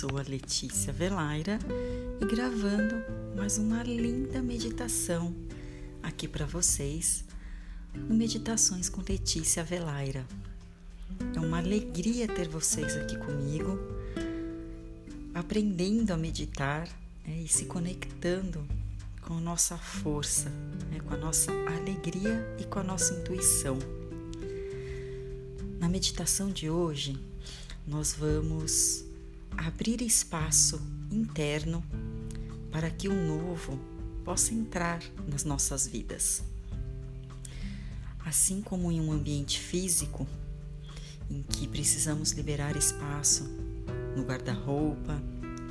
sou a Letícia Velaira e gravando mais uma linda meditação aqui para vocês no Meditações com Letícia Velaira. É uma alegria ter vocês aqui comigo, aprendendo a meditar né, e se conectando com a nossa força, né, com a nossa alegria e com a nossa intuição. Na meditação de hoje, nós vamos abrir espaço interno para que o novo possa entrar nas nossas vidas. Assim como em um ambiente físico, em que precisamos liberar espaço no guarda-roupa,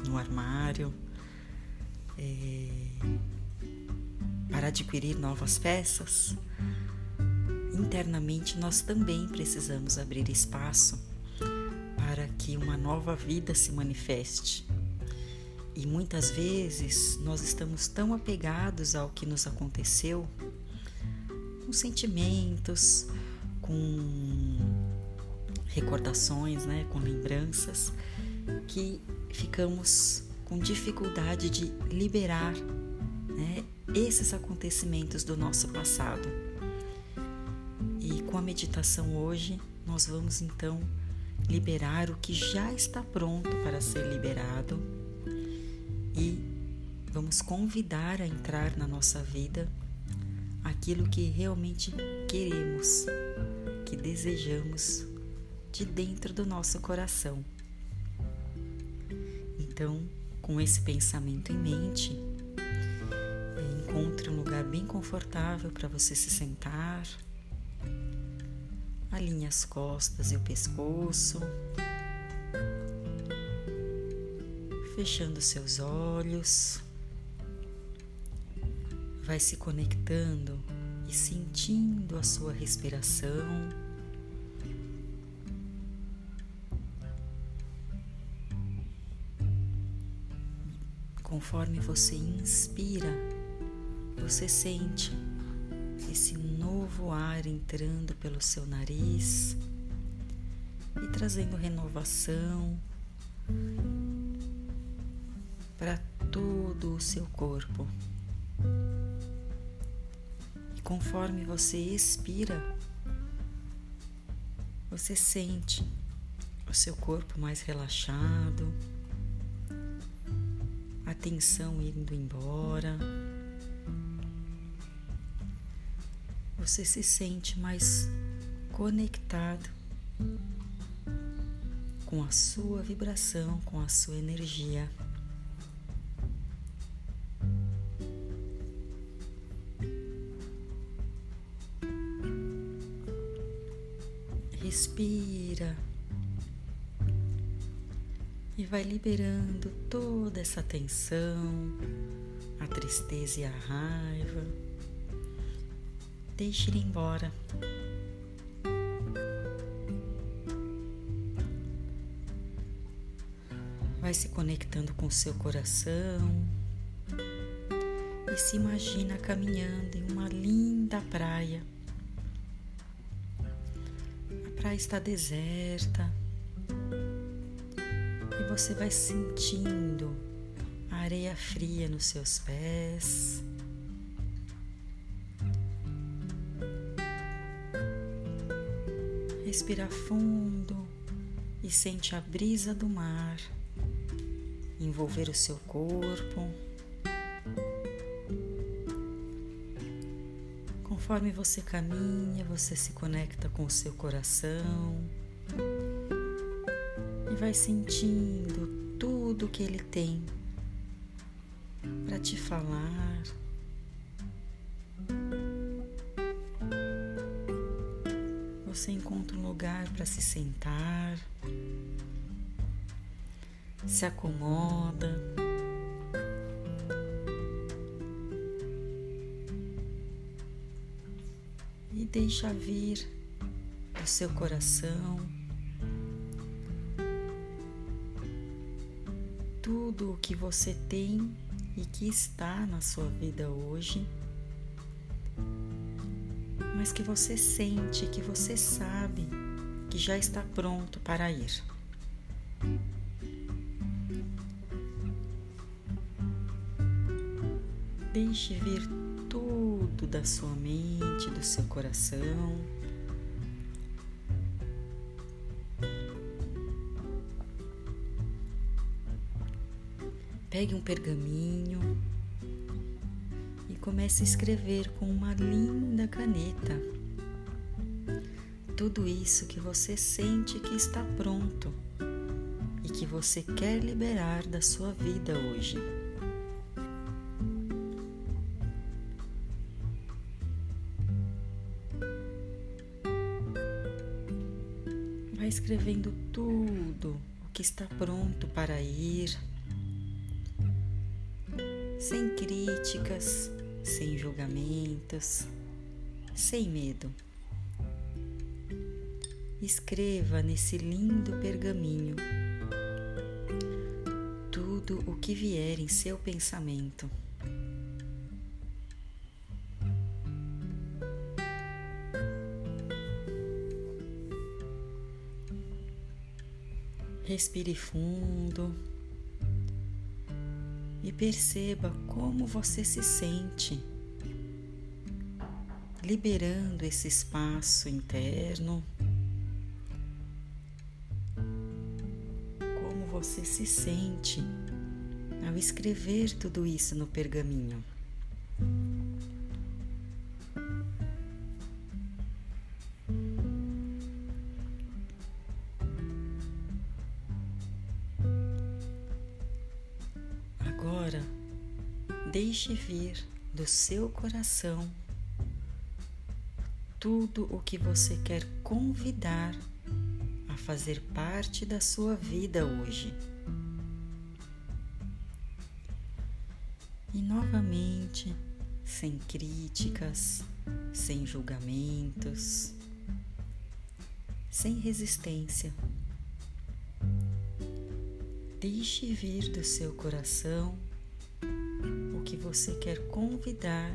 no armário, é, para adquirir novas peças, internamente nós também precisamos abrir espaço para que uma nova vida se manifeste. E muitas vezes nós estamos tão apegados ao que nos aconteceu, com sentimentos, com recordações, né, com lembranças, que ficamos com dificuldade de liberar né, esses acontecimentos do nosso passado. E com a meditação hoje, nós vamos então liberar o que já está pronto para ser liberado e vamos convidar a entrar na nossa vida aquilo que realmente queremos, que desejamos de dentro do nosso coração. Então, com esse pensamento em mente, encontre um lugar bem confortável para você se sentar Alinhe as costas e o pescoço, fechando seus olhos. Vai se conectando e sentindo a sua respiração. Conforme você inspira, você sente esse novo ar entrando pelo seu nariz e trazendo renovação para todo o seu corpo. E conforme você expira, você sente o seu corpo mais relaxado, a tensão indo embora. Você se sente mais conectado com a sua vibração, com a sua energia. Respira e vai liberando toda essa tensão, a tristeza e a raiva deixe ir embora. Vai se conectando com seu coração e se imagina caminhando em uma linda praia. A praia está deserta e você vai sentindo a areia fria nos seus pés. Respira fundo e sente a brisa do mar envolver o seu corpo. Conforme você caminha, você se conecta com o seu coração e vai sentindo tudo que ele tem para te falar você encontra lugar para se sentar, se acomoda. E deixa vir o seu coração tudo o que você tem e que está na sua vida hoje mas que você sente, que você sabe que já está pronto para ir. Deixe vir tudo da sua mente, do seu coração. Pegue um pergaminho e comece a escrever com uma linda caneta tudo isso que você sente que está pronto e que você quer liberar da sua vida hoje. Vai escrevendo tudo o que está pronto para ir, sem críticas, sem julgamentos, sem medo. Escreva nesse lindo pergaminho tudo o que vier em seu pensamento. Respire fundo e perceba como você se sente, liberando esse espaço interno. Você se sente ao escrever tudo isso no pergaminho. Agora, deixe vir do seu coração tudo o que você quer convidar fazer parte da sua vida hoje. E novamente, sem críticas, sem julgamentos, sem resistência. Deixe vir do seu coração o que você quer convidar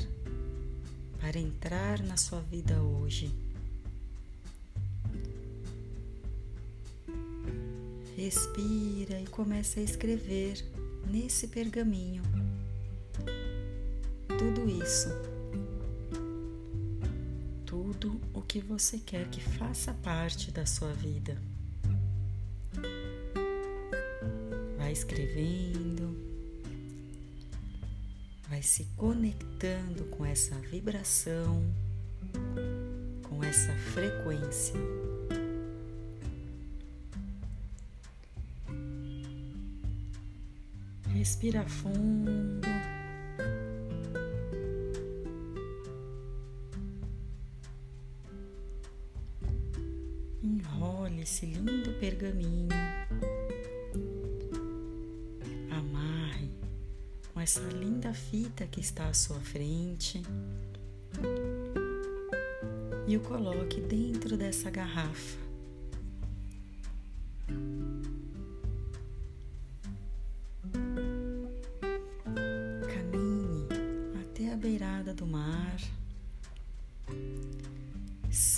para entrar na sua vida hoje. Respira e comece a escrever nesse pergaminho tudo isso. Tudo o que você quer que faça parte da sua vida. Vai escrevendo, vai se conectando com essa vibração, com essa frequência. Respira fundo. Enrole esse lindo pergaminho. Amarre com essa linda fita que está à sua frente e o coloque dentro dessa garrafa.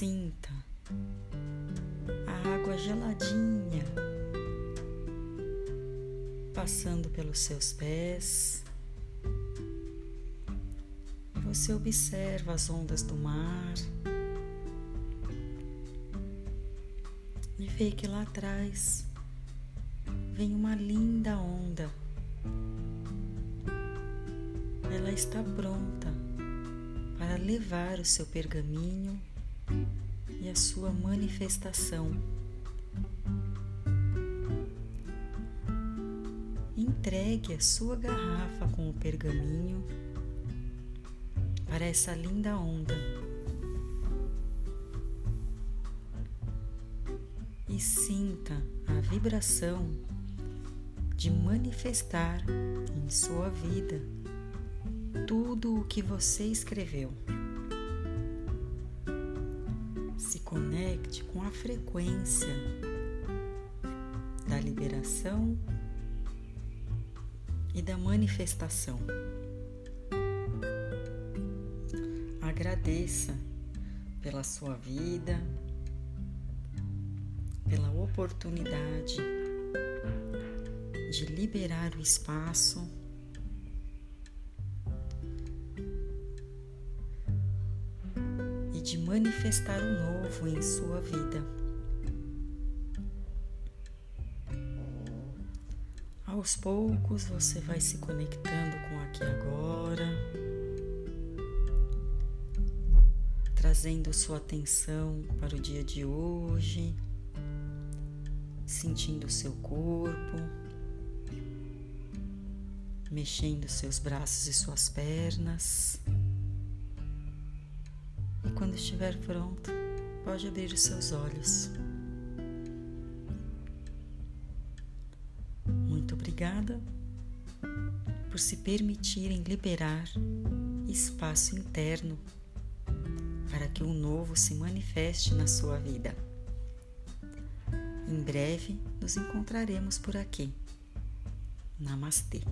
Sinta a água geladinha passando pelos seus pés. Você observa as ondas do mar e vê que lá atrás vem uma linda onda. Ela está pronta para levar o seu pergaminho sua manifestação. Entregue a sua garrafa com o pergaminho para essa linda onda e sinta a vibração de manifestar em sua vida tudo o que você escreveu. Conecte com a frequência da liberação e da manifestação. Agradeça pela sua vida, pela oportunidade de liberar o espaço de manifestar o novo em sua vida. Aos poucos você vai se conectando com aqui agora, trazendo sua atenção para o dia de hoje, sentindo seu corpo, mexendo seus braços e suas pernas. E quando estiver pronto, pode abrir os seus olhos. obrigada por se permitirem liberar espaço interno para que o novo se manifeste na sua vida. Em breve nos encontraremos por aqui. Namastê.